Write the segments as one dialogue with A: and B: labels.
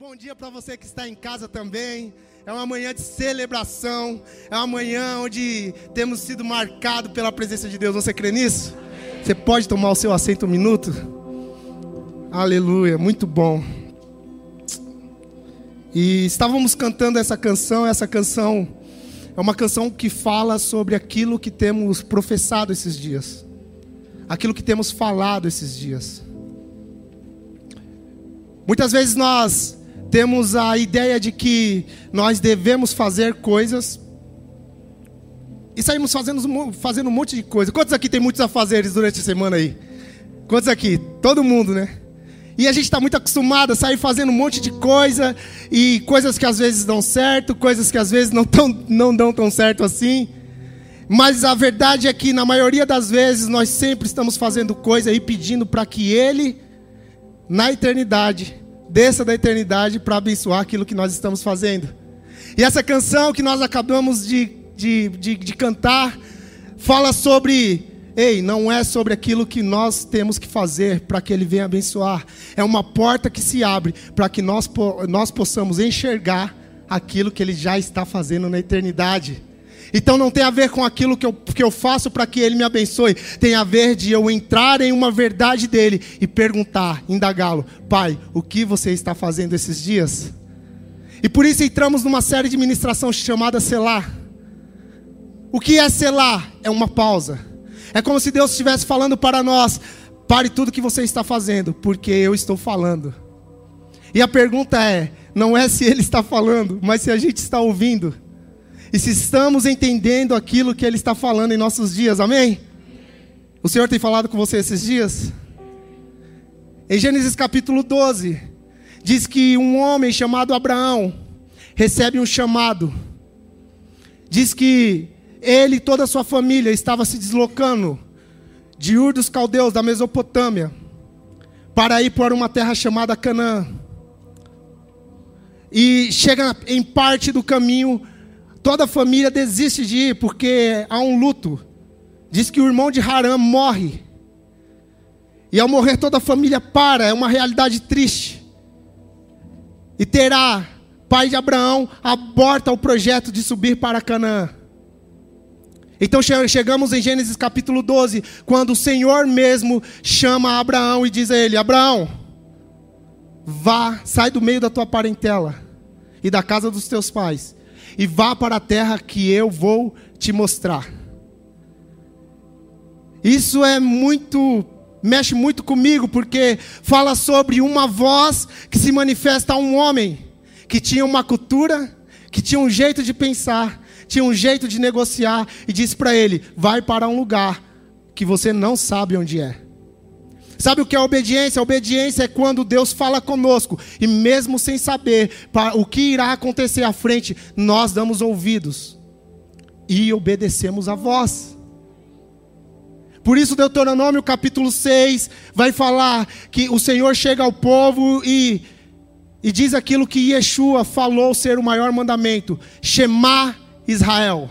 A: Bom dia para você que está em casa também. É uma manhã de celebração. É uma manhã onde temos sido marcados pela presença de Deus. Você crê nisso? Você pode tomar o seu assento um minuto? Aleluia, muito bom. E estávamos cantando essa canção. Essa canção é uma canção que fala sobre aquilo que temos professado esses dias, aquilo que temos falado esses dias. Muitas vezes nós temos a ideia de que nós devemos fazer coisas e saímos fazendo, fazendo um monte de coisa. Quantos aqui tem muitos afazeres durante a semana aí? Quantos aqui? Todo mundo, né? E a gente está muito acostumado a sair fazendo um monte de coisa e coisas que às vezes dão certo, coisas que às vezes não, tão, não dão tão certo assim. Mas a verdade é que na maioria das vezes nós sempre estamos fazendo coisa e pedindo para que Ele, na eternidade, desça da eternidade para abençoar aquilo que nós estamos fazendo. E essa canção que nós acabamos de, de, de, de cantar fala sobre Ei, não é sobre aquilo que nós temos que fazer para que Ele venha abençoar. É uma porta que se abre para que nós, nós possamos enxergar aquilo que Ele já está fazendo na eternidade. Então não tem a ver com aquilo que eu, que eu faço para que Ele me abençoe. Tem a ver de eu entrar em uma verdade dele e perguntar, indagá-lo: Pai, o que você está fazendo esses dias? E por isso entramos numa série de ministração chamada Selar. O que é selar? É uma pausa. É como se Deus estivesse falando para nós: pare tudo que você está fazendo, porque eu estou falando. E a pergunta é: não é se Ele está falando, mas se a gente está ouvindo e se estamos entendendo aquilo que Ele está falando em nossos dias, amém? O Senhor tem falado com você esses dias? Em Gênesis capítulo 12, diz que um homem chamado Abraão recebe um chamado. Diz que ele e toda a sua família estava se deslocando de Ur dos Caldeus, da Mesopotâmia, para ir para uma terra chamada Canaã. E chega em parte do caminho Toda a família desiste de ir porque há um luto. Diz que o irmão de Haram morre. E ao morrer toda a família para, é uma realidade triste. E Terá, pai de Abraão, aborta o projeto de subir para Canaã. Então chegamos em Gênesis capítulo 12, quando o Senhor mesmo chama Abraão e diz a ele: Abraão, vá, sai do meio da tua parentela e da casa dos teus pais e vá para a terra que eu vou te mostrar. Isso é muito, mexe muito comigo, porque fala sobre uma voz que se manifesta a um homem que tinha uma cultura, que tinha um jeito de pensar, tinha um jeito de negociar, e disse para ele: vai para um lugar que você não sabe onde é. Sabe o que é obediência? Obediência é quando Deus fala conosco e mesmo sem saber o que irá acontecer à frente, nós damos ouvidos e obedecemos a voz. Por isso, Deuteronômio capítulo 6 vai falar que o Senhor chega ao povo e, e diz aquilo que Yeshua falou ser o maior mandamento: Shema Israel.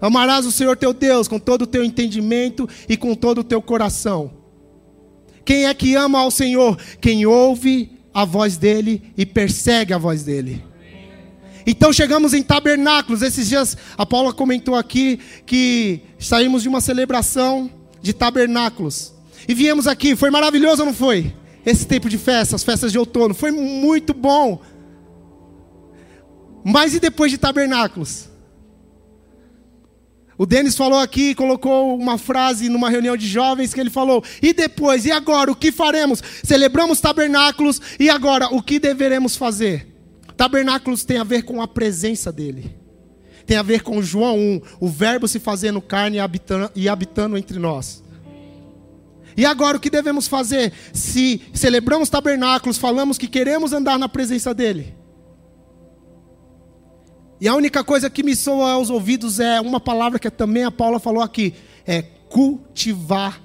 A: Amarás o Senhor teu Deus com todo o teu entendimento e com todo o teu coração. Quem é que ama ao Senhor? Quem ouve a voz dele e persegue a voz dele. Então chegamos em tabernáculos. Esses dias a Paula comentou aqui que saímos de uma celebração de tabernáculos. E viemos aqui, foi maravilhoso ou não foi? Esse tempo de festa, as festas de outono, foi muito bom. Mas e depois de tabernáculos? O Denis falou aqui, colocou uma frase numa reunião de jovens que ele falou: e depois, e agora, o que faremos? Celebramos tabernáculos, e agora, o que deveremos fazer? Tabernáculos tem a ver com a presença dele, tem a ver com João 1, o Verbo se fazendo carne e habitando, entre nós. E agora, o que devemos fazer? Se celebramos tabernáculos, falamos que queremos andar na presença dele. E a única coisa que me soa aos ouvidos é uma palavra que também a Paula falou aqui: é cultivar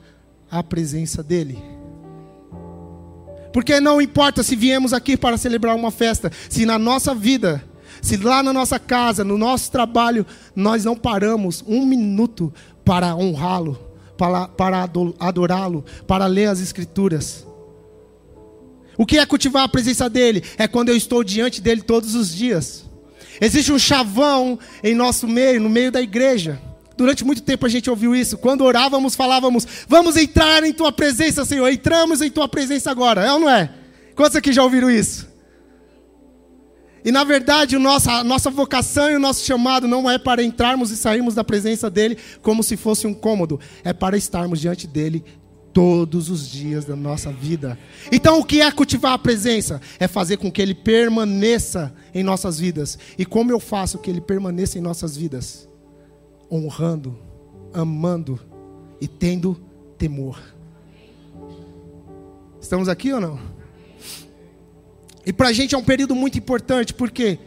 A: a presença dEle. Porque não importa se viemos aqui para celebrar uma festa, se na nossa vida, se lá na nossa casa, no nosso trabalho, nós não paramos um minuto para honrá-lo, para, para adorá-lo, para ler as Escrituras. O que é cultivar a presença dele? É quando eu estou diante dele todos os dias. Existe um chavão em nosso meio, no meio da igreja. Durante muito tempo a gente ouviu isso. Quando orávamos, falávamos: Vamos entrar em tua presença, Senhor. Entramos em tua presença agora. É ou não é? Quantos aqui já ouviram isso? E na verdade, o nosso, a nossa vocação e o nosso chamado não é para entrarmos e sairmos da presença dele como se fosse um cômodo, é para estarmos diante dele todos os dias da nossa vida. Então, o que é cultivar a presença? É fazer com que ele permaneça em nossas vidas. E como eu faço que ele permaneça em nossas vidas? Honrando, amando e tendo temor. Estamos aqui ou não? E para a gente é um período muito importante, por quê?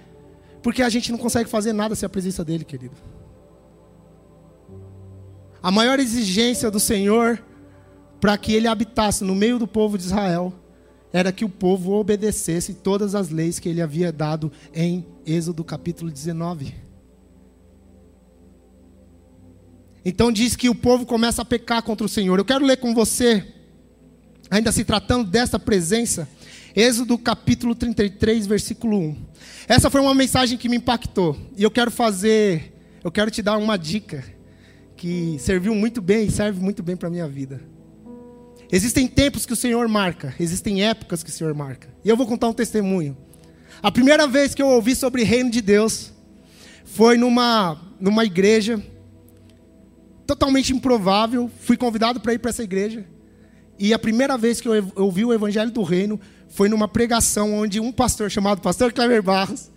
A: Porque a gente não consegue fazer nada sem a presença dele, querido. A maior exigência do Senhor para que ele habitasse no meio do povo de Israel, era que o povo obedecesse todas as leis que ele havia dado em Êxodo capítulo 19. Então diz que o povo começa a pecar contra o Senhor. Eu quero ler com você, ainda se tratando dessa presença, Êxodo capítulo 33, versículo 1. Essa foi uma mensagem que me impactou. E eu quero fazer, eu quero te dar uma dica que serviu muito bem e serve muito bem para a minha vida. Existem tempos que o Senhor marca, existem épocas que o Senhor marca. E eu vou contar um testemunho. A primeira vez que eu ouvi sobre o reino de Deus foi numa, numa igreja totalmente improvável. Fui convidado para ir para essa igreja. E a primeira vez que eu ouvi o evangelho do reino foi numa pregação onde um pastor chamado Pastor Cleber Barros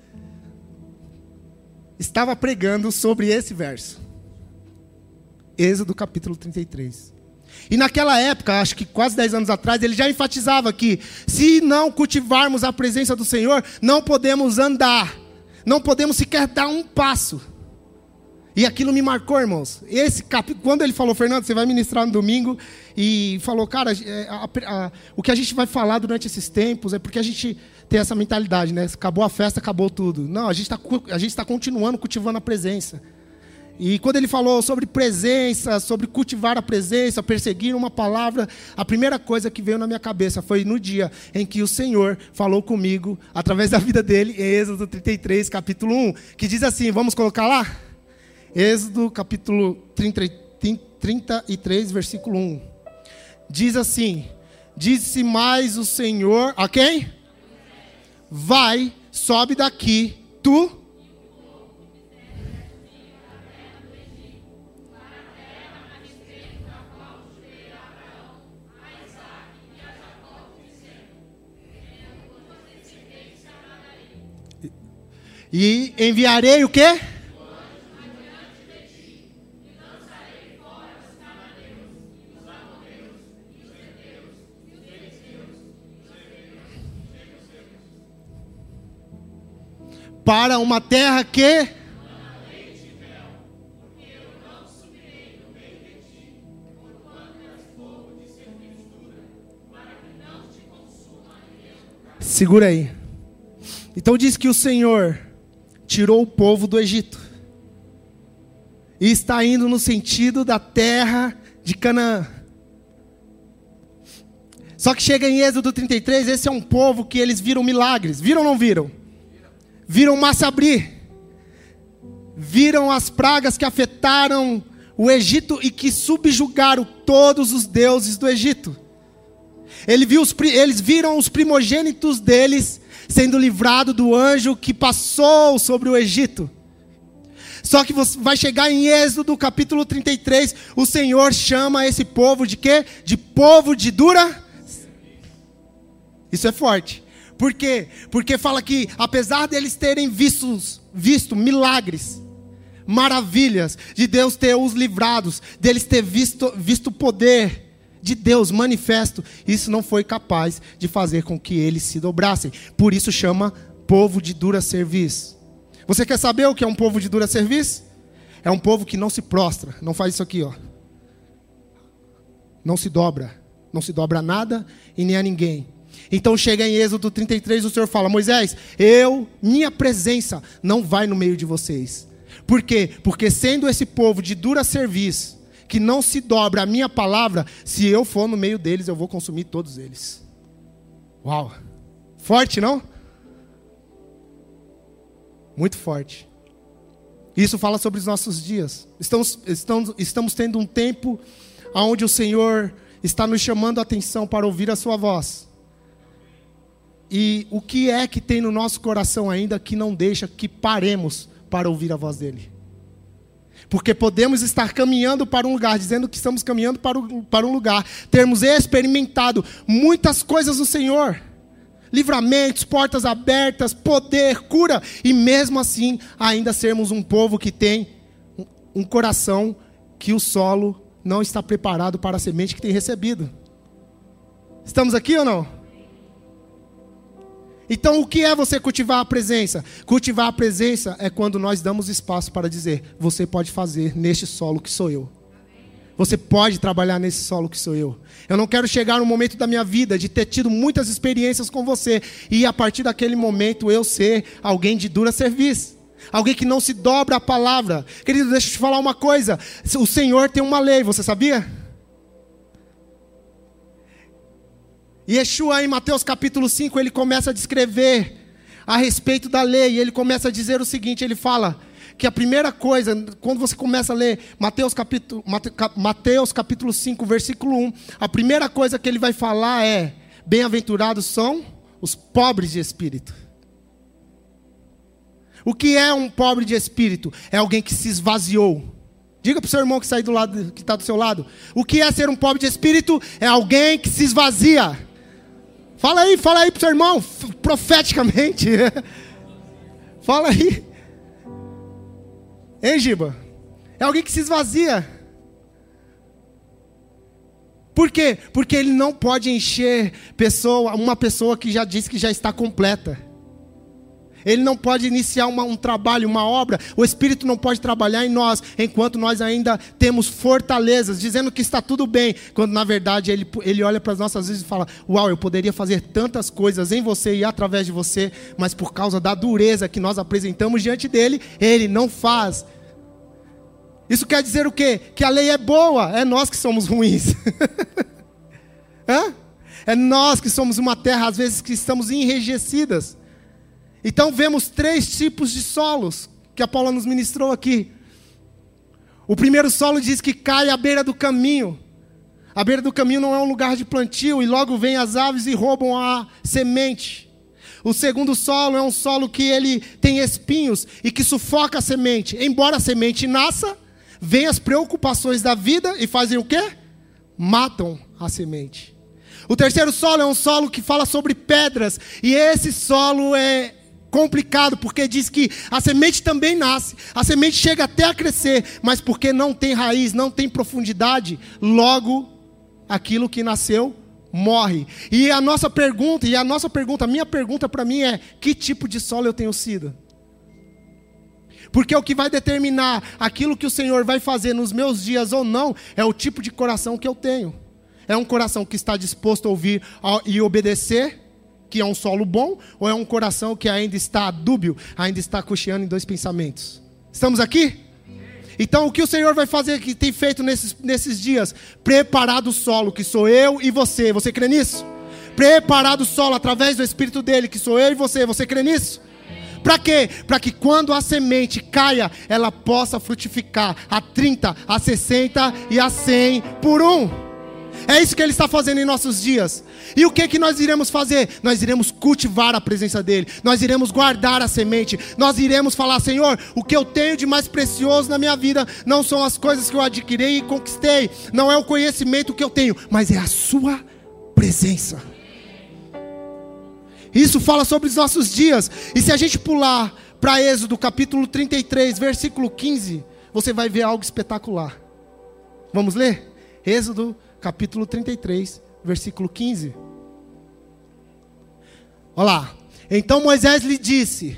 A: estava pregando sobre esse verso. Êxodo capítulo 33. E naquela época, acho que quase 10 anos atrás, ele já enfatizava que se não cultivarmos a presença do Senhor, não podemos andar, não podemos sequer dar um passo. E aquilo me marcou, irmãos. Esse cap... quando ele falou, Fernando, você vai ministrar no domingo e falou, cara, é, a, a, a, o que a gente vai falar durante esses tempos é porque a gente tem essa mentalidade, né? Acabou a festa, acabou tudo. Não, a gente está tá continuando cultivando a presença. E quando ele falou sobre presença, sobre cultivar a presença, perseguir uma palavra, a primeira coisa que veio na minha cabeça foi no dia em que o Senhor falou comigo, através da vida dele, em Êxodo 33, capítulo 1, que diz assim: vamos colocar lá? Êxodo capítulo 33, versículo 1. Diz assim: Disse mais o Senhor a quem? Vai, sobe daqui, tu E enviarei o quê? Para uma terra que Segura aí. Então diz que o Senhor tirou o povo do Egito. E está indo no sentido da terra de Canaã. Só que chega em Êxodo 33, esse é um povo que eles viram milagres. Viram ou não viram? Viram massa abrir. Viram as pragas que afetaram o Egito e que subjugaram todos os deuses do Egito. Eles viram os primogênitos deles sendo livrado do anjo que passou sobre o Egito. Só que você vai chegar em Êxodo capítulo 33, o Senhor chama esse povo de quê? De povo de dura. Isso é forte. Por quê? Porque fala que apesar deles terem visto, visto milagres, maravilhas, de Deus ter os livrados, deles ter visto, visto poder, de Deus manifesto, isso não foi capaz de fazer com que eles se dobrassem. Por isso chama povo de dura serviço. Você quer saber o que é um povo de dura serviço? É um povo que não se prostra, não faz isso aqui, ó. Não se dobra, não se dobra a nada e nem a ninguém. Então chega em Êxodo 33, o Senhor fala: Moisés, eu, minha presença não vai no meio de vocês. Por quê? Porque sendo esse povo de dura serviço, que não se dobra a minha palavra, se eu for no meio deles, eu vou consumir todos eles. Uau! Forte, não? Muito forte. Isso fala sobre os nossos dias. Estamos, estamos, estamos tendo um tempo onde o Senhor está nos chamando a atenção para ouvir a Sua voz. E o que é que tem no nosso coração ainda que não deixa que paremos para ouvir a voz dEle? Porque podemos estar caminhando para um lugar, dizendo que estamos caminhando para, o, para um lugar, termos experimentado muitas coisas do Senhor livramentos, portas abertas, poder, cura, e mesmo assim ainda sermos um povo que tem um coração que o solo não está preparado para a semente que tem recebido. Estamos aqui ou não? Então, o que é você cultivar a presença? Cultivar a presença é quando nós damos espaço para dizer: você pode fazer neste solo que sou eu. Você pode trabalhar nesse solo que sou eu. Eu não quero chegar no momento da minha vida de ter tido muitas experiências com você e a partir daquele momento eu ser alguém de dura serviço. Alguém que não se dobra a palavra. Querido, deixa eu te falar uma coisa. O Senhor tem uma lei, você sabia? Yeshua, em Mateus capítulo 5, ele começa a descrever a respeito da lei. E ele começa a dizer o seguinte: ele fala que a primeira coisa, quando você começa a ler Mateus capítulo, Mateus capítulo 5, versículo 1, a primeira coisa que ele vai falar é: Bem-aventurados são os pobres de espírito. O que é um pobre de espírito? É alguém que se esvaziou. Diga para o seu irmão que está do lado, que está do seu lado. O que é ser um pobre de espírito? É alguém que se esvazia. Fala aí, fala aí para o seu irmão, profeticamente. fala aí. Hein, Giba? É alguém que se esvazia. Por quê? Porque ele não pode encher pessoa, uma pessoa que já disse que já está completa. Ele não pode iniciar uma, um trabalho, uma obra. O Espírito não pode trabalhar em nós enquanto nós ainda temos fortalezas, dizendo que está tudo bem, quando na verdade ele, ele olha para as nossas vidas e fala: Uau, eu poderia fazer tantas coisas em você e através de você, mas por causa da dureza que nós apresentamos diante dele, ele não faz. Isso quer dizer o quê? Que a lei é boa, é nós que somos ruins. é nós que somos uma terra, às vezes, que estamos enrijecidas. Então vemos três tipos de solos que a Paula nos ministrou aqui. O primeiro solo diz que cai à beira do caminho. A beira do caminho não é um lugar de plantio e logo vêm as aves e roubam a semente. O segundo solo é um solo que ele tem espinhos e que sufoca a semente. Embora a semente nasça, vêm as preocupações da vida e fazem o quê? Matam a semente. O terceiro solo é um solo que fala sobre pedras, e esse solo é complicado, porque diz que a semente também nasce, a semente chega até a crescer, mas porque não tem raiz, não tem profundidade, logo aquilo que nasceu morre. E a nossa pergunta, e a nossa pergunta, a minha pergunta para mim é: que tipo de solo eu tenho sido? Porque o que vai determinar aquilo que o Senhor vai fazer nos meus dias ou não é o tipo de coração que eu tenho. É um coração que está disposto a ouvir e obedecer que é um solo bom, ou é um coração que ainda está dúbio, ainda está cocheando em dois pensamentos? Estamos aqui? Então, o que o Senhor vai fazer, que tem feito nesses, nesses dias? Preparado o solo, que sou eu e você. Você crê nisso? Preparado o solo através do Espírito dele, que sou eu e você. Você crê nisso? Para quê? Para que quando a semente caia, ela possa frutificar a 30, a 60 e a 100 por um. É isso que Ele está fazendo em nossos dias. E o que que nós iremos fazer? Nós iremos cultivar a presença dEle. Nós iremos guardar a semente. Nós iremos falar, Senhor, o que eu tenho de mais precioso na minha vida não são as coisas que eu adquiri e conquistei. Não é o conhecimento que eu tenho, mas é a Sua presença. Isso fala sobre os nossos dias. E se a gente pular para Êxodo capítulo 33, versículo 15, você vai ver algo espetacular. Vamos ler? Êxodo capítulo 33, versículo 15. Olha lá. Então Moisés lhe disse: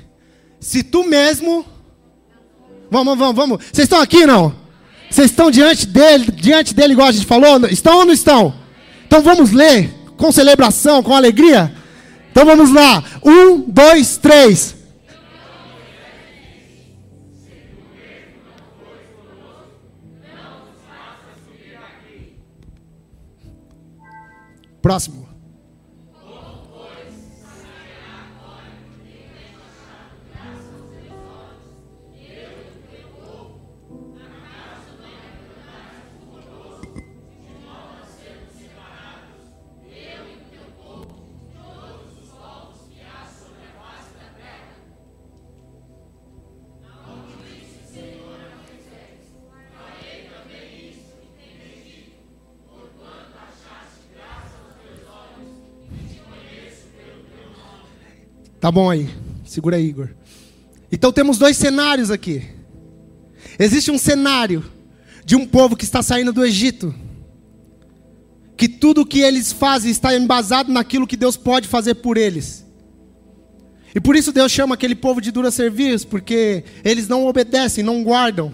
A: Se tu mesmo. Vamos, vamos, vamos. Vocês estão aqui não? Vocês estão diante dele, diante dele, igual a gente falou? Estão ou não estão? Então vamos ler com celebração, com alegria? Então vamos lá. Um, dois, três. Próximo. Tá bom aí. Segura aí, Igor. Então temos dois cenários aqui. Existe um cenário de um povo que está saindo do Egito. Que tudo o que eles fazem está embasado naquilo que Deus pode fazer por eles. E por isso Deus chama aquele povo de dura serviço, porque eles não obedecem, não guardam.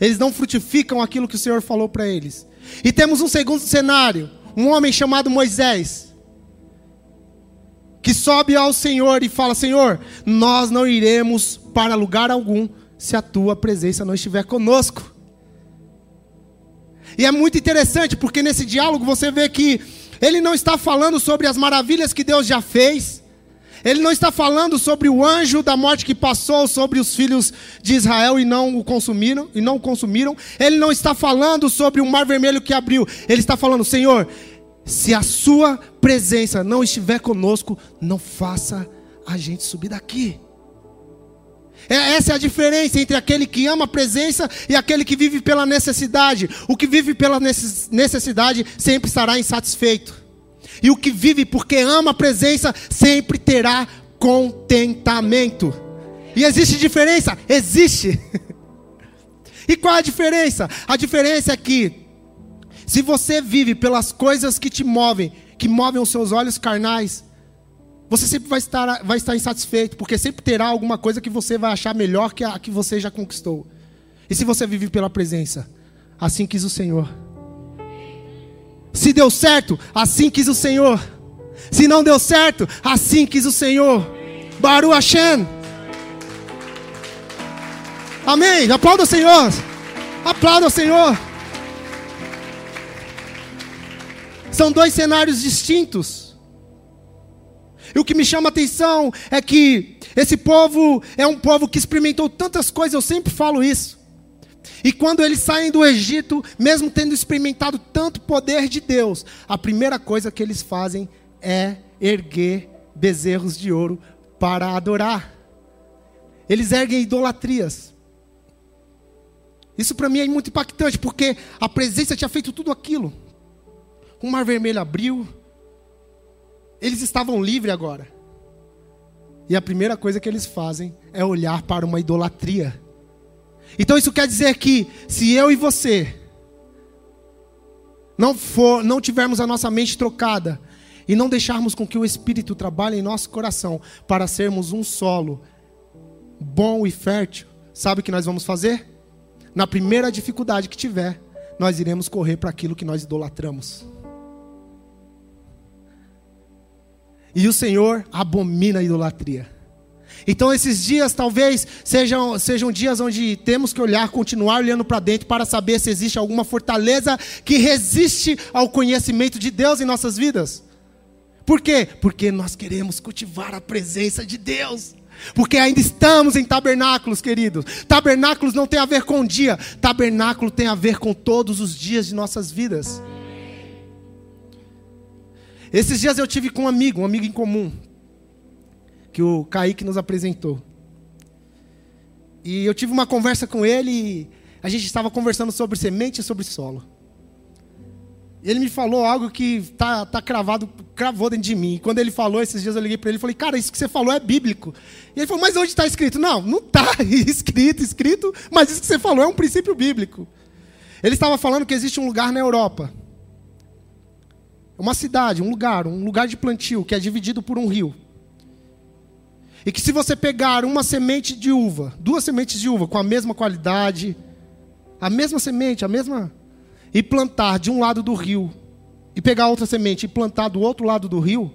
A: Eles não frutificam aquilo que o Senhor falou para eles. E temos um segundo cenário, um homem chamado Moisés, que sobe ao Senhor e fala: Senhor, nós não iremos para lugar algum se a tua presença não estiver conosco. E é muito interessante, porque nesse diálogo você vê que ele não está falando sobre as maravilhas que Deus já fez, ele não está falando sobre o anjo da morte que passou sobre os filhos de Israel e não o consumiram, e não consumiram. Ele não está falando sobre o mar vermelho que abriu. Ele está falando, Senhor, se a sua presença não estiver conosco, não faça a gente subir daqui. É, essa é a diferença entre aquele que ama a presença e aquele que vive pela necessidade. O que vive pela necessidade sempre estará insatisfeito. E o que vive porque ama a presença sempre terá contentamento. E existe diferença? Existe. e qual é a diferença? A diferença é que se você vive pelas coisas que te movem, que movem os seus olhos carnais, você sempre vai estar, vai estar insatisfeito, porque sempre terá alguma coisa que você vai achar melhor que a que você já conquistou. E se você vive pela presença, assim quis o Senhor. Se deu certo, assim quis o Senhor. Se não deu certo, assim quis o Senhor. Baru Hashem. Amém. Aplauda o Senhor. Aplauda o Senhor. São dois cenários distintos. E o que me chama a atenção é que esse povo é um povo que experimentou tantas coisas, eu sempre falo isso. E quando eles saem do Egito, mesmo tendo experimentado tanto poder de Deus, a primeira coisa que eles fazem é erguer bezerros de ouro para adorar. Eles erguem idolatrias. Isso para mim é muito impactante, porque a presença tinha feito tudo aquilo. O mar vermelho abriu, eles estavam livres agora. E a primeira coisa que eles fazem é olhar para uma idolatria. Então isso quer dizer que se eu e você não for, não tivermos a nossa mente trocada e não deixarmos com que o Espírito trabalhe em nosso coração para sermos um solo bom e fértil, sabe o que nós vamos fazer? Na primeira dificuldade que tiver, nós iremos correr para aquilo que nós idolatramos. E o Senhor abomina a idolatria. Então esses dias talvez sejam, sejam dias onde temos que olhar, continuar olhando para dentro para saber se existe alguma fortaleza que resiste ao conhecimento de Deus em nossas vidas. Por quê? Porque nós queremos cultivar a presença de Deus. Porque ainda estamos em tabernáculos, queridos. Tabernáculos não tem a ver com dia, tabernáculo tem a ver com todos os dias de nossas vidas. Esses dias eu tive com um amigo, um amigo em comum, que o Kaique nos apresentou. E eu tive uma conversa com ele e a gente estava conversando sobre semente e sobre solo. Ele me falou algo que tá, tá cravado, cravou dentro de mim. E quando ele falou, esses dias eu liguei para ele e falei, cara, isso que você falou é bíblico. E ele falou, mas onde está escrito? Não, não está escrito, escrito, mas isso que você falou é um princípio bíblico. Ele estava falando que existe um lugar na Europa. Uma cidade, um lugar, um lugar de plantio que é dividido por um rio. E que se você pegar uma semente de uva, duas sementes de uva com a mesma qualidade, a mesma semente, a mesma. e plantar de um lado do rio, e pegar outra semente e plantar do outro lado do rio,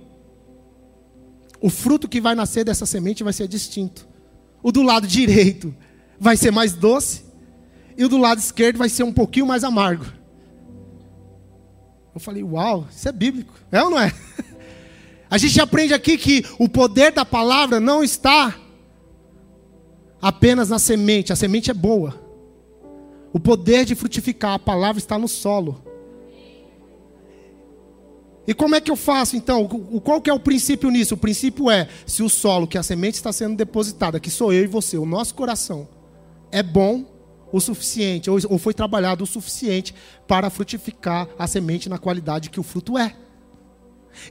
A: o fruto que vai nascer dessa semente vai ser distinto. O do lado direito vai ser mais doce, e o do lado esquerdo vai ser um pouquinho mais amargo. Eu falei, uau, isso é bíblico. É ou não é? A gente aprende aqui que o poder da palavra não está apenas na semente, a semente é boa. O poder de frutificar, a palavra está no solo. E como é que eu faço então? Qual que é o princípio nisso? O princípio é, se o solo que a semente está sendo depositada, que sou eu e você, o nosso coração, é bom o suficiente, ou foi trabalhado o suficiente para frutificar a semente na qualidade que o fruto é.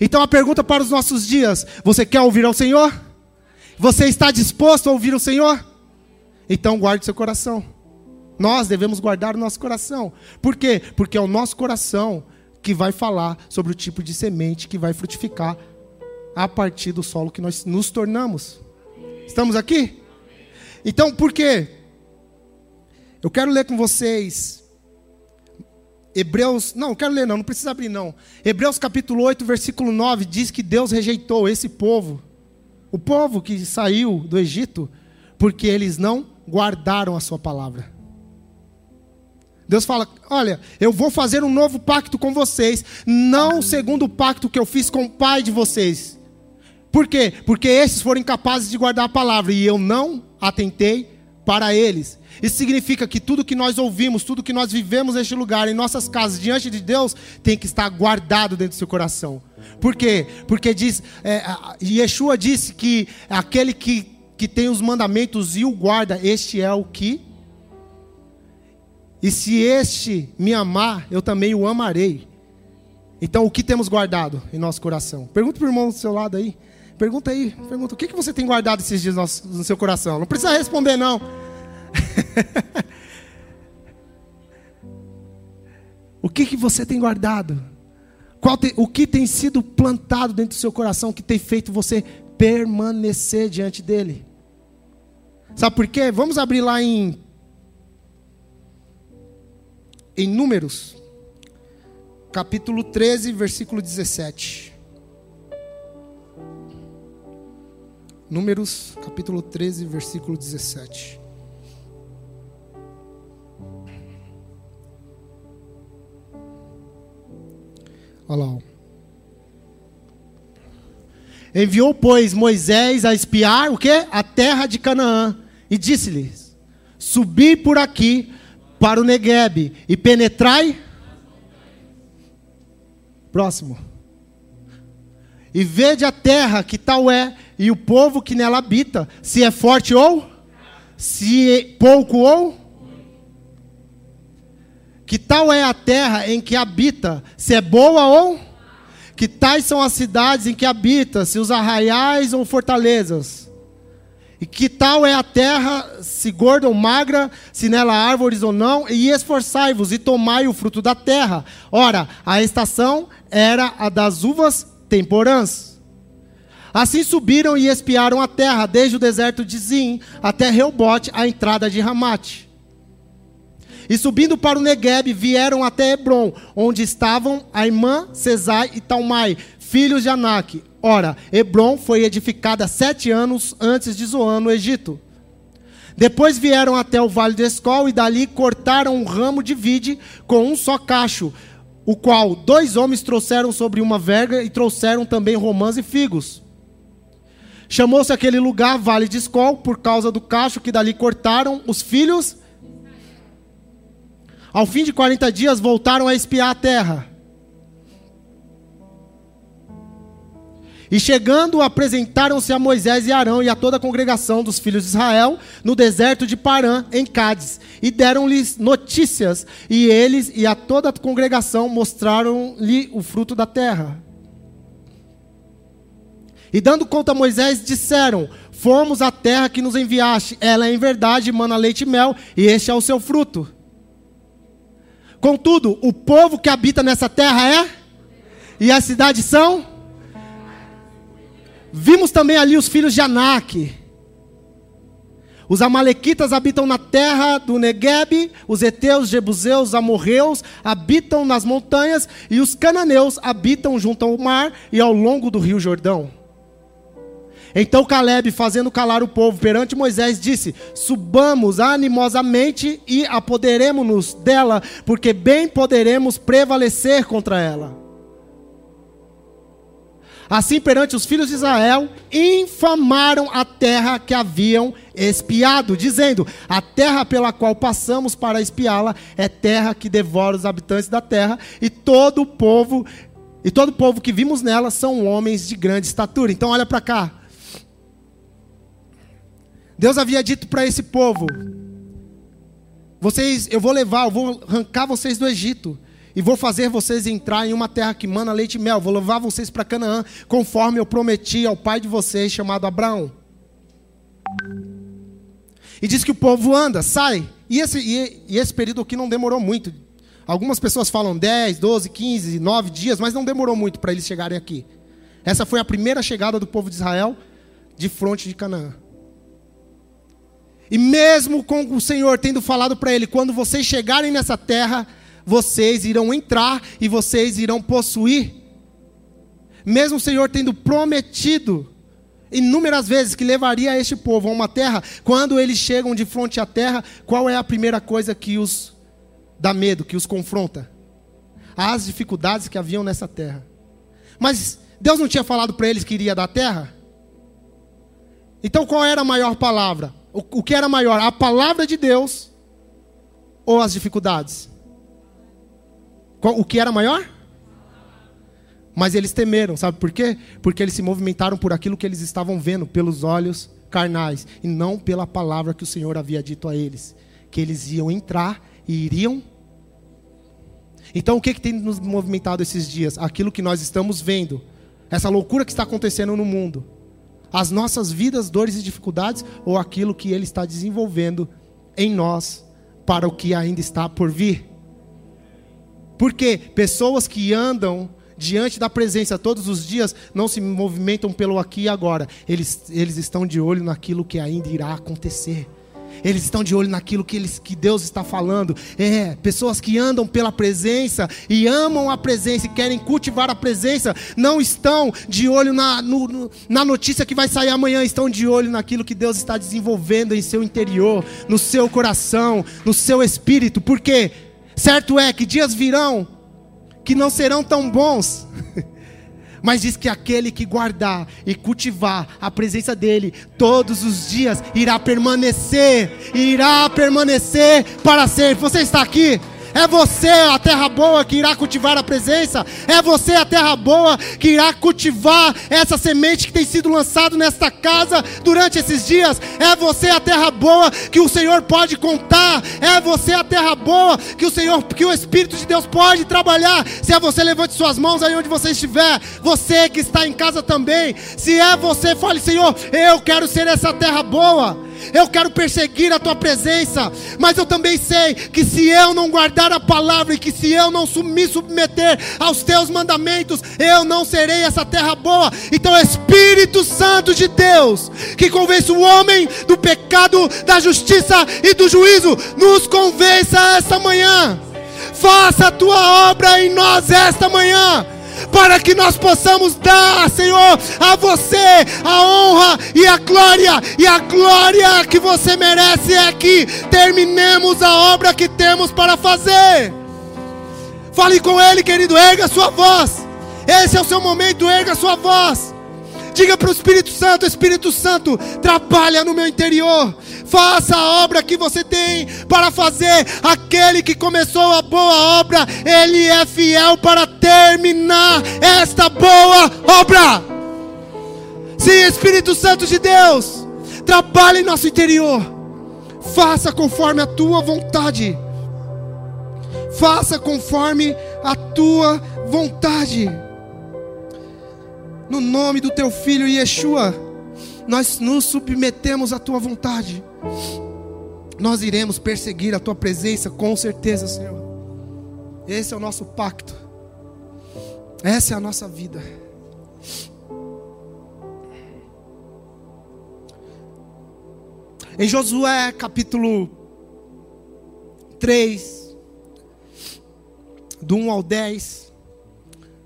A: Então a pergunta para os nossos dias: você quer ouvir ao Senhor? Você está disposto a ouvir o Senhor? Então guarde seu coração. Nós devemos guardar o nosso coração. Por quê? Porque é o nosso coração que vai falar sobre o tipo de semente que vai frutificar a partir do solo que nós nos tornamos. Estamos aqui? Então, por quê? Eu quero ler com vocês Hebreus, não, quero ler não, não precisa abrir não. Hebreus capítulo 8, versículo 9 diz que Deus rejeitou esse povo, o povo que saiu do Egito, porque eles não guardaram a sua palavra. Deus fala: Olha, eu vou fazer um novo pacto com vocês, não segundo o pacto que eu fiz com o pai de vocês. Por quê? Porque esses foram incapazes de guardar a palavra e eu não atentei para eles. Isso significa que tudo que nós ouvimos, tudo que nós vivemos neste lugar, em nossas casas, diante de Deus, tem que estar guardado dentro do seu coração. Por quê? Porque diz, é, Yeshua disse que aquele que, que tem os mandamentos e o guarda, este é o que e se este me amar, eu também o amarei. Então, o que temos guardado em nosso coração? Pergunta para o irmão do seu lado aí. Pergunta aí. Pergunta, o que, que você tem guardado esses dias no seu coração? Não precisa responder, não. o que, que você tem guardado? Te, o que tem sido plantado dentro do seu coração que tem feito você permanecer diante dele? Sabe por quê? Vamos abrir lá em em Números, capítulo 13, versículo 17. Números, capítulo 13, versículo 17. Olha lá. Enviou, pois, Moisés a espiar o que? A terra de Canaã. E disse-lhes: Subi por aqui para o Negueb e penetrai. Próximo. E vede a terra que tal é, e o povo que nela habita, se é forte ou, se é pouco ou. Que tal é a terra em que habita, se é boa ou. Que tais são as cidades em que habita, se os arraiais ou fortalezas. E que tal é a terra, se gorda ou magra, se nela árvores ou não, e esforçai-vos e tomai o fruto da terra. Ora, a estação era a das uvas temporãs. Assim subiram e espiaram a terra, desde o deserto de Zim até Reubote, a entrada de Ramate. E subindo para o Negueb, vieram até Hebron, onde estavam a irmã Cesai e Talmai, filhos de Anak, Ora, Hebron foi edificada sete anos antes de Zoan, no Egito. Depois vieram até o vale de Escol e dali cortaram um ramo de vide com um só cacho, o qual dois homens trouxeram sobre uma verga e trouxeram também romãs e figos. Chamou-se aquele lugar Vale de Escol por causa do cacho que dali cortaram os filhos. Ao fim de 40 dias voltaram a espiar a terra. E chegando, apresentaram-se a Moisés e Arão e a toda a congregação dos filhos de Israel no deserto de Parã, em Cádiz, e deram-lhes notícias, e eles e a toda a congregação mostraram-lhe o fruto da terra. E dando conta a Moisés, disseram: Fomos à terra que nos enviaste, ela é em verdade mana leite e mel, e este é o seu fruto. Contudo, o povo que habita nessa terra é, e as cidades são Vimos também ali os filhos de Anak. Os amalequitas habitam na terra do Negueb, os heteus, jebuseus, amorreus habitam nas montanhas e os cananeus habitam junto ao mar e ao longo do rio Jordão. Então Caleb, fazendo calar o povo perante Moisés, disse: Subamos animosamente e apoderemos-nos dela, porque bem poderemos prevalecer contra ela. Assim, perante os filhos de Israel, infamaram a terra que haviam espiado, dizendo: A terra pela qual passamos para espiá-la é terra que devora os habitantes da terra, e todo o povo, e todo o povo que vimos nela são homens de grande estatura. Então, olha para cá. Deus havia dito para esse povo: Vocês, eu vou levar, eu vou arrancar vocês do Egito e vou fazer vocês entrar em uma terra que mana leite e mel. Vou levar vocês para Canaã, conforme eu prometi ao pai de vocês, chamado Abraão. E diz que o povo anda, sai. E esse, e, e esse período aqui não demorou muito. Algumas pessoas falam 10, 12, 15, 9 dias, mas não demorou muito para eles chegarem aqui. Essa foi a primeira chegada do povo de Israel de fronte de Canaã. E mesmo com o Senhor tendo falado para ele: quando vocês chegarem nessa terra, vocês irão entrar e vocês irão possuir. Mesmo o Senhor tendo prometido inúmeras vezes que levaria este povo a uma terra, quando eles chegam de frente à terra, qual é a primeira coisa que os dá medo, que os confronta? As dificuldades que haviam nessa terra. Mas Deus não tinha falado para eles que iria dar terra? Então qual era a maior palavra? O, o que era maior, a palavra de Deus ou as dificuldades? Qual, o que era maior? Mas eles temeram, sabe por quê? Porque eles se movimentaram por aquilo que eles estavam vendo, pelos olhos carnais, e não pela palavra que o Senhor havia dito a eles, que eles iam entrar e iriam. Então o que, que tem nos movimentado esses dias? Aquilo que nós estamos vendo, essa loucura que está acontecendo no mundo as nossas vidas, dores e dificuldades, ou aquilo que Ele está desenvolvendo em nós para o que ainda está por vir. Porque pessoas que andam diante da presença todos os dias não se movimentam pelo aqui e agora, eles, eles estão de olho naquilo que ainda irá acontecer. Eles estão de olho naquilo que, eles, que Deus está falando. É, pessoas que andam pela presença e amam a presença e querem cultivar a presença, não estão de olho na, no, na notícia que vai sair amanhã, estão de olho naquilo que Deus está desenvolvendo em seu interior, no seu coração, no seu espírito. Porque certo é que dias virão que não serão tão bons. Mas diz que aquele que guardar e cultivar a presença dele todos os dias irá permanecer, irá permanecer para sempre. Você está aqui? É você a terra boa que irá cultivar a presença. É você a terra boa que irá cultivar essa semente que tem sido lançada nesta casa durante esses dias. É você a terra boa que o Senhor pode contar. É você a terra boa que o Senhor, que o Espírito de Deus pode trabalhar. Se é você, levante suas mãos aí onde você estiver. Você que está em casa também. Se é você, fale, Senhor, eu quero ser essa terra boa eu quero perseguir a tua presença, mas eu também sei que se eu não guardar a palavra e que se eu não me submeter aos teus mandamentos, eu não serei essa terra boa. Então, Espírito Santo de Deus, que convence o homem do pecado, da justiça e do juízo, nos convença esta manhã. Faça a tua obra em nós esta manhã para que nós possamos dar, Senhor, a você a honra e a glória, e a glória que você merece é que terminemos a obra que temos para fazer. Fale com Ele, querido, erga a sua voz. Esse é o seu momento, erga a sua voz. Diga para o Espírito Santo: Espírito Santo, trabalha no meu interior. Faça a obra que você tem para fazer. Aquele que começou a boa obra, ele é fiel para terminar esta boa obra. Sim, Espírito Santo de Deus, trabalhe em nosso interior. Faça conforme a tua vontade. Faça conforme a tua vontade. No nome do teu filho Yeshua, nós nos submetemos à tua vontade. Nós iremos perseguir a tua presença com certeza, Senhor. Esse é o nosso pacto. Essa é a nossa vida. Em Josué capítulo 3, do 1 ao 10,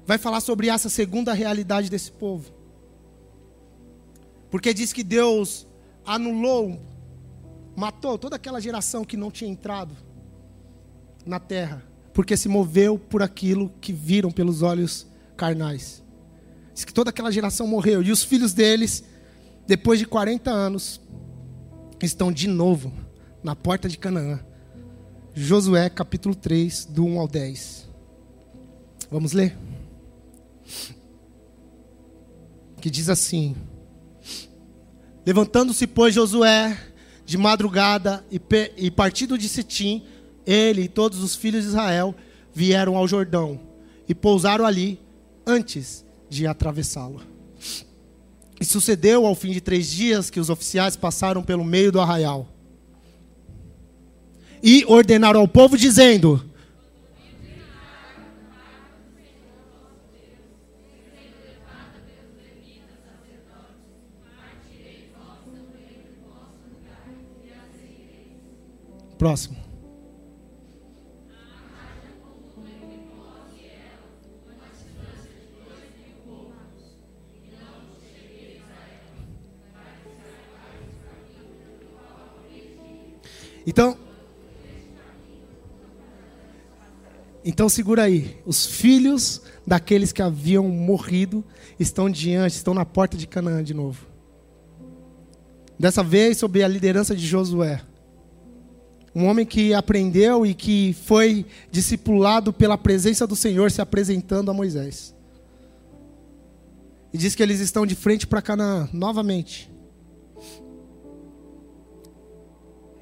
A: vai falar sobre essa segunda realidade desse povo. Porque diz que Deus anulou, matou toda aquela geração que não tinha entrado na terra, porque se moveu por aquilo que viram pelos olhos carnais. Diz que toda aquela geração morreu, e os filhos deles, depois de 40 anos, estão de novo na porta de Canaã. Josué capítulo 3, do 1 ao 10. Vamos ler? que diz assim: Levantando-se, pois, Josué de madrugada e, e partindo de Sitim, ele e todos os filhos de Israel vieram ao Jordão e pousaram ali antes de atravessá-lo. E sucedeu ao fim de três dias que os oficiais passaram pelo meio do arraial. E ordenaram ao povo, dizendo: Próximo. Então, então segura aí. Os filhos daqueles que haviam morrido estão diante, estão na porta de Canaã de novo. Dessa vez sob a liderança de Josué. Um homem que aprendeu e que foi discipulado pela presença do Senhor se apresentando a Moisés. E diz que eles estão de frente para Canaã novamente.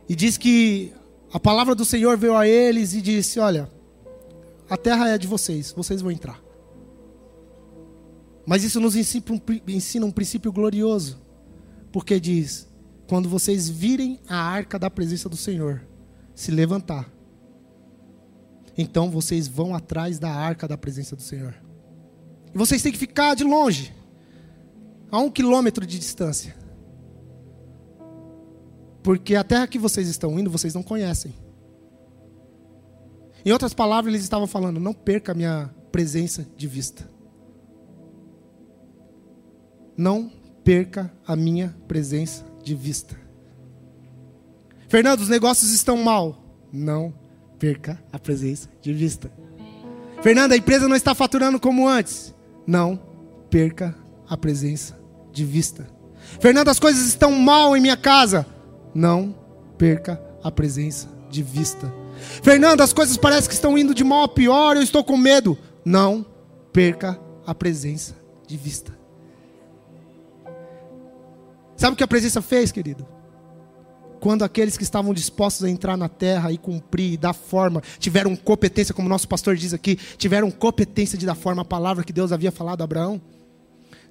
A: E diz que a palavra do Senhor veio a eles e disse: Olha, a terra é de vocês, vocês vão entrar. Mas isso nos ensina um princípio glorioso, porque diz: quando vocês virem a arca da presença do Senhor, se levantar. Então vocês vão atrás da arca da presença do Senhor. E vocês têm que ficar de longe, a um quilômetro de distância. Porque a terra que vocês estão indo, vocês não conhecem. Em outras palavras, eles estavam falando: não perca a minha presença de vista. Não perca a minha presença de vista. Fernando, os negócios estão mal. Não perca a presença de vista. Fernando, a empresa não está faturando como antes. Não perca a presença de vista. Fernando, as coisas estão mal em minha casa. Não perca a presença de vista. Fernando, as coisas parecem que estão indo de mal a pior, eu estou com medo. Não perca a presença de vista. Sabe o que a presença fez, querido? Quando aqueles que estavam dispostos a entrar na terra e cumprir e dar forma, tiveram competência, como nosso pastor diz aqui, tiveram competência de dar forma à palavra que Deus havia falado a Abraão.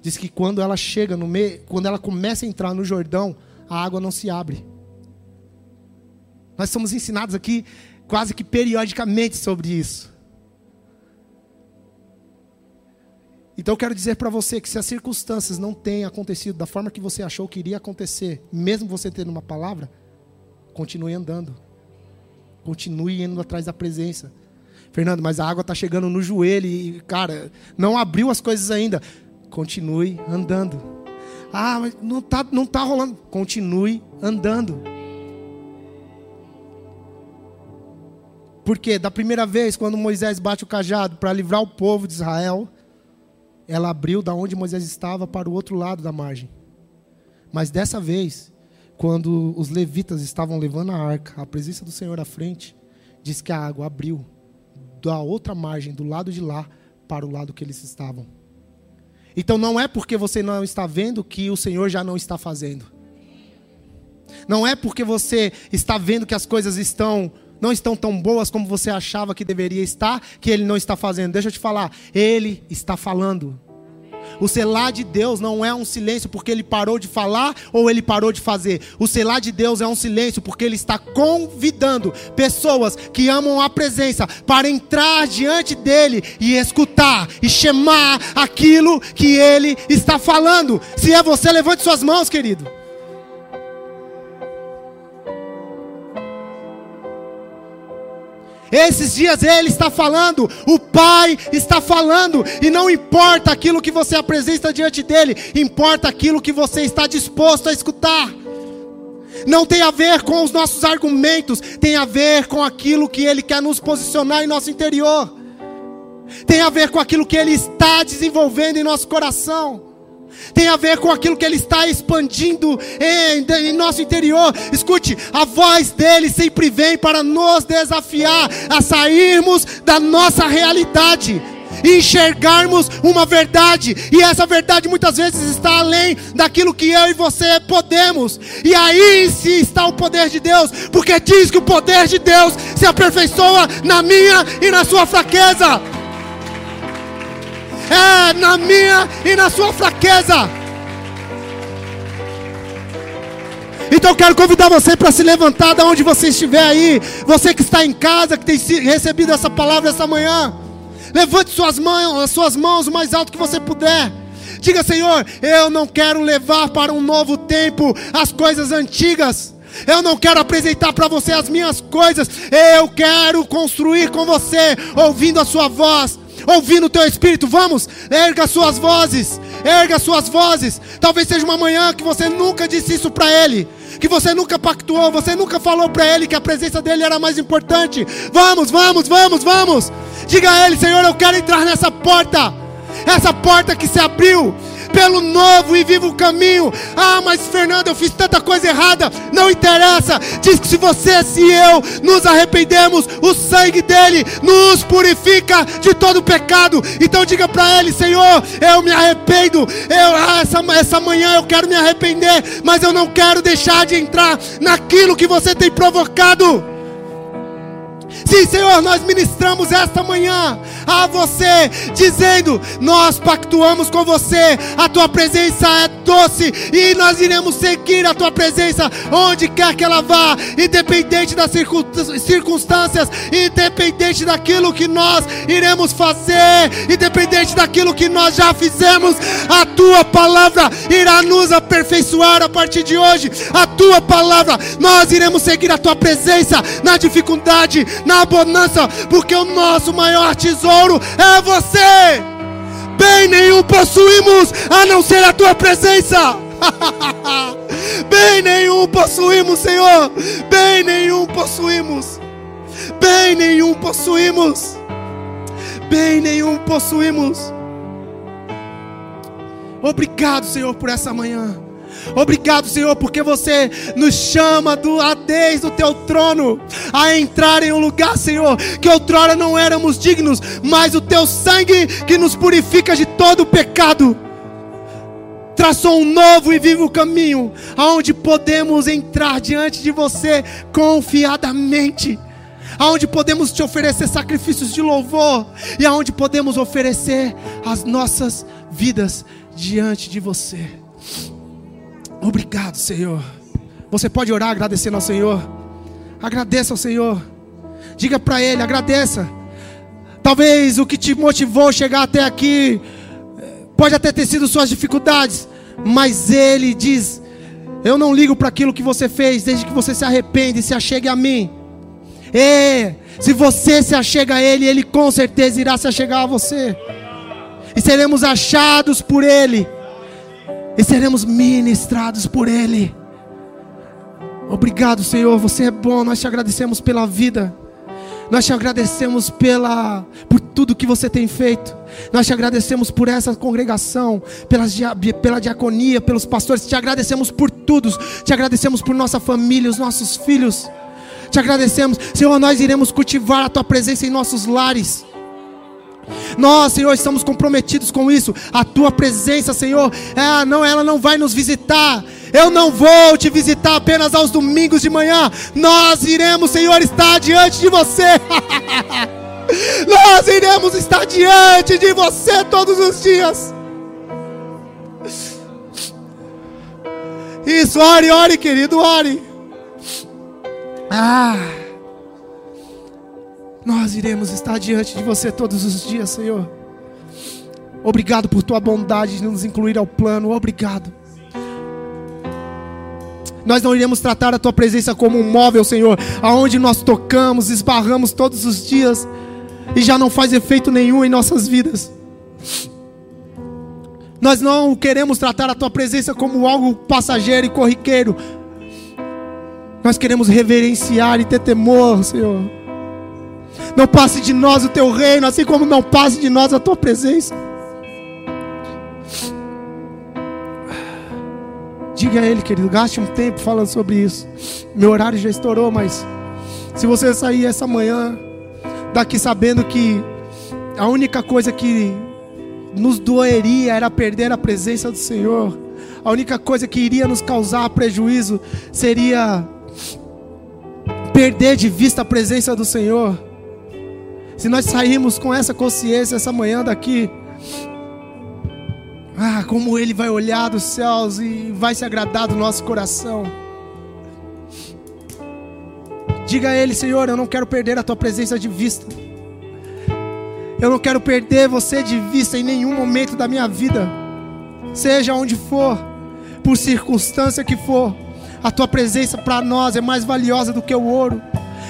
A: Diz que quando ela chega no meio, quando ela começa a entrar no Jordão, a água não se abre. Nós somos ensinados aqui quase que periodicamente sobre isso. Então eu quero dizer para você que se as circunstâncias não têm acontecido da forma que você achou que iria acontecer, mesmo você tendo uma palavra, Continue andando. Continue indo atrás da presença. Fernando, mas a água está chegando no joelho e, cara, não abriu as coisas ainda. Continue andando. Ah, mas não está não tá rolando. Continue andando. Porque da primeira vez, quando Moisés bate o cajado para livrar o povo de Israel, ela abriu da onde Moisés estava para o outro lado da margem. Mas dessa vez, quando os levitas estavam levando a arca, a presença do Senhor à frente, diz que a água abriu da outra margem, do lado de lá, para o lado que eles estavam. Então não é porque você não está vendo que o Senhor já não está fazendo. Não é porque você está vendo que as coisas estão não estão tão boas como você achava que deveria estar, que ele não está fazendo. Deixa eu te falar, ele está falando. O selar de Deus não é um silêncio porque ele parou de falar ou ele parou de fazer. O selar de Deus é um silêncio porque ele está convidando pessoas que amam a presença para entrar diante dele e escutar e chamar aquilo que ele está falando. Se é você, levante suas mãos, querido. Esses dias ele está falando, o Pai está falando, e não importa aquilo que você apresenta diante dele, importa aquilo que você está disposto a escutar. Não tem a ver com os nossos argumentos, tem a ver com aquilo que ele quer nos posicionar em nosso interior, tem a ver com aquilo que ele está desenvolvendo em nosso coração tem a ver com aquilo que Ele está expandindo em, em, nosso interior. Escute, a voz dele sempre vem para nos desafiar a sairmos da nossa realidade. Enxergarmos uma verdade, e essa verdade muitas vezes está além daquilo que eu e você podemos, e aí sim está o poder de Deus, porque diz que o poder de Deus se aperfeiçoa na minha e na sua fraqueza é na minha e na sua fraqueza. Então eu quero convidar você para se levantar da onde você estiver aí. Você que está em casa, que tem recebido essa palavra essa manhã. Levante suas mãos, as suas mãos o mais alto que você puder. Diga, Senhor, eu não quero levar para um novo tempo as coisas antigas. Eu não quero apresentar para você as minhas coisas. Eu quero construir com você, ouvindo a sua voz, ouvindo o teu espírito. Vamos, erga suas vozes, erga suas vozes. Talvez seja uma manhã que você nunca disse isso para ele que você nunca pactuou, você nunca falou para ele que a presença dele era mais importante. Vamos, vamos, vamos, vamos. Diga a ele, Senhor, eu quero entrar nessa porta. Essa porta que se abriu pelo novo e vivo caminho. Ah, mas Fernando, eu fiz tanta coisa errada. Não interessa. Diz que se você, se eu nos arrependemos, o sangue dele nos purifica de todo pecado. Então diga para ele, Senhor, eu me arrependo. Eu, ah, essa, essa manhã eu quero me arrepender, mas eu não quero deixar de entrar naquilo que você tem provocado. Sim, Senhor, nós ministramos esta manhã a você, dizendo: Nós pactuamos com você, a tua presença é doce e nós iremos seguir a tua presença onde quer que ela vá, independente das circunstâncias, independente daquilo que nós iremos fazer, independente daquilo que nós já fizemos, a tua palavra irá nos aperfeiçoar a partir de hoje. A tua palavra, nós iremos seguir a tua presença na dificuldade, na bonança, porque o nosso maior tesouro é você. Bem nenhum possuímos a não ser a tua presença. Bem nenhum possuímos, Senhor. Bem nenhum possuímos. Bem nenhum possuímos. Bem nenhum possuímos. Obrigado, Senhor, por essa manhã. Obrigado, Senhor, porque você nos chama do, a desde o teu trono a entrar em um lugar, Senhor, que outrora não éramos dignos, mas o teu sangue que nos purifica de todo o pecado traçou um novo e vivo caminho, aonde podemos entrar diante de você confiadamente, aonde podemos te oferecer sacrifícios de louvor e aonde podemos oferecer as nossas vidas diante de você. Obrigado, Senhor. Você pode orar agradecendo ao Senhor. Agradeça ao Senhor. Diga para Ele, agradeça. Talvez o que te motivou a chegar até aqui eh, pode até ter sido suas dificuldades, mas Ele diz: Eu não ligo para aquilo que você fez, desde que você se arrepende e se achegue a mim. E se você se achega a Ele, Ele com certeza irá se achegar a você, e seremos achados por Ele e seremos ministrados por Ele. Obrigado, Senhor, você é bom. Nós te agradecemos pela vida. Nós te agradecemos pela por tudo que você tem feito. Nós te agradecemos por essa congregação, pela, pela diaconia, pelos pastores. Te agradecemos por tudo. Te agradecemos por nossa família, os nossos filhos. Te agradecemos, Senhor. Nós iremos cultivar a tua presença em nossos lares. Nós, Senhor, estamos comprometidos com isso. A tua presença, Senhor, é, não, ela não vai nos visitar. Eu não vou te visitar apenas aos domingos de manhã. Nós iremos, Senhor, estar diante de você. Nós iremos estar diante de você todos os dias. Isso, ore, ore, querido, ore. Ah. Nós iremos estar diante de você todos os dias, Senhor. Obrigado por tua bondade de nos incluir ao plano. Obrigado. Nós não iremos tratar a tua presença como um móvel, Senhor, aonde nós tocamos, esbarramos todos os dias e já não faz efeito nenhum em nossas vidas. Nós não queremos tratar a tua presença como algo passageiro e corriqueiro. Nós queremos reverenciar e ter temor, Senhor. Não passe de nós o teu reino, assim como não passe de nós a tua presença. Diga a Ele, querido, gaste um tempo falando sobre isso. Meu horário já estourou, mas se você sair essa manhã daqui sabendo que a única coisa que nos doeria era perder a presença do Senhor, a única coisa que iria nos causar prejuízo seria perder de vista a presença do Senhor. Se nós sairmos com essa consciência essa manhã daqui, ah, como Ele vai olhar dos céus e vai se agradar do nosso coração. Diga a Ele, Senhor, eu não quero perder a Tua presença de vista. Eu não quero perder você de vista em nenhum momento da minha vida, seja onde for, por circunstância que for. A Tua presença para nós é mais valiosa do que o ouro,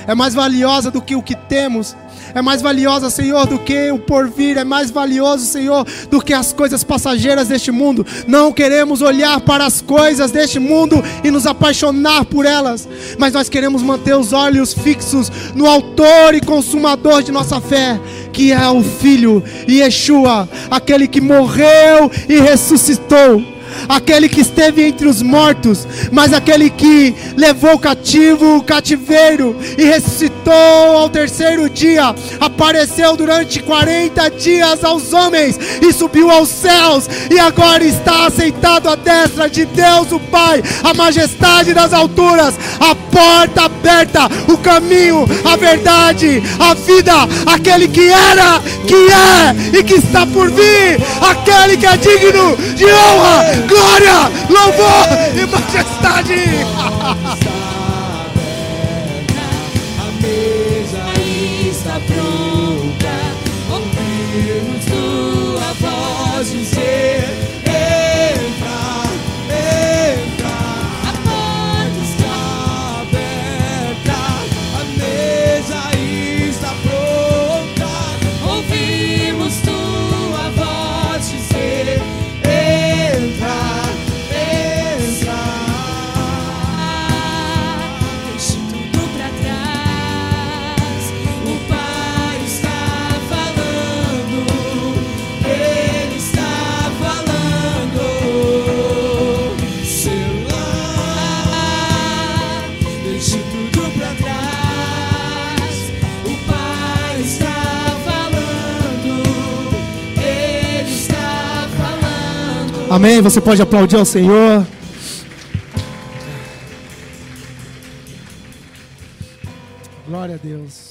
A: é mais valiosa do que o que temos, é mais valiosa, Senhor, do que o porvir, é mais valioso, Senhor, do que as coisas passageiras deste mundo. Não queremos olhar para as coisas deste mundo e nos apaixonar por elas, mas nós queremos manter os olhos fixos no Autor e Consumador de nossa fé, que é o Filho Yeshua, aquele que morreu e ressuscitou aquele que esteve entre os mortos, mas aquele que levou cativo o cativeiro e ressuscitou ao terceiro dia, apareceu durante 40 dias aos homens e subiu aos céus, e agora está aceitado à destra de Deus o Pai, a majestade das alturas, a porta aberta, o caminho, a verdade, a vida, aquele que era, que é e que está por vir, aquele que é digno de honra glória, louvor e majestade. Amém. Você pode aplaudir ao Senhor. Glória a Deus.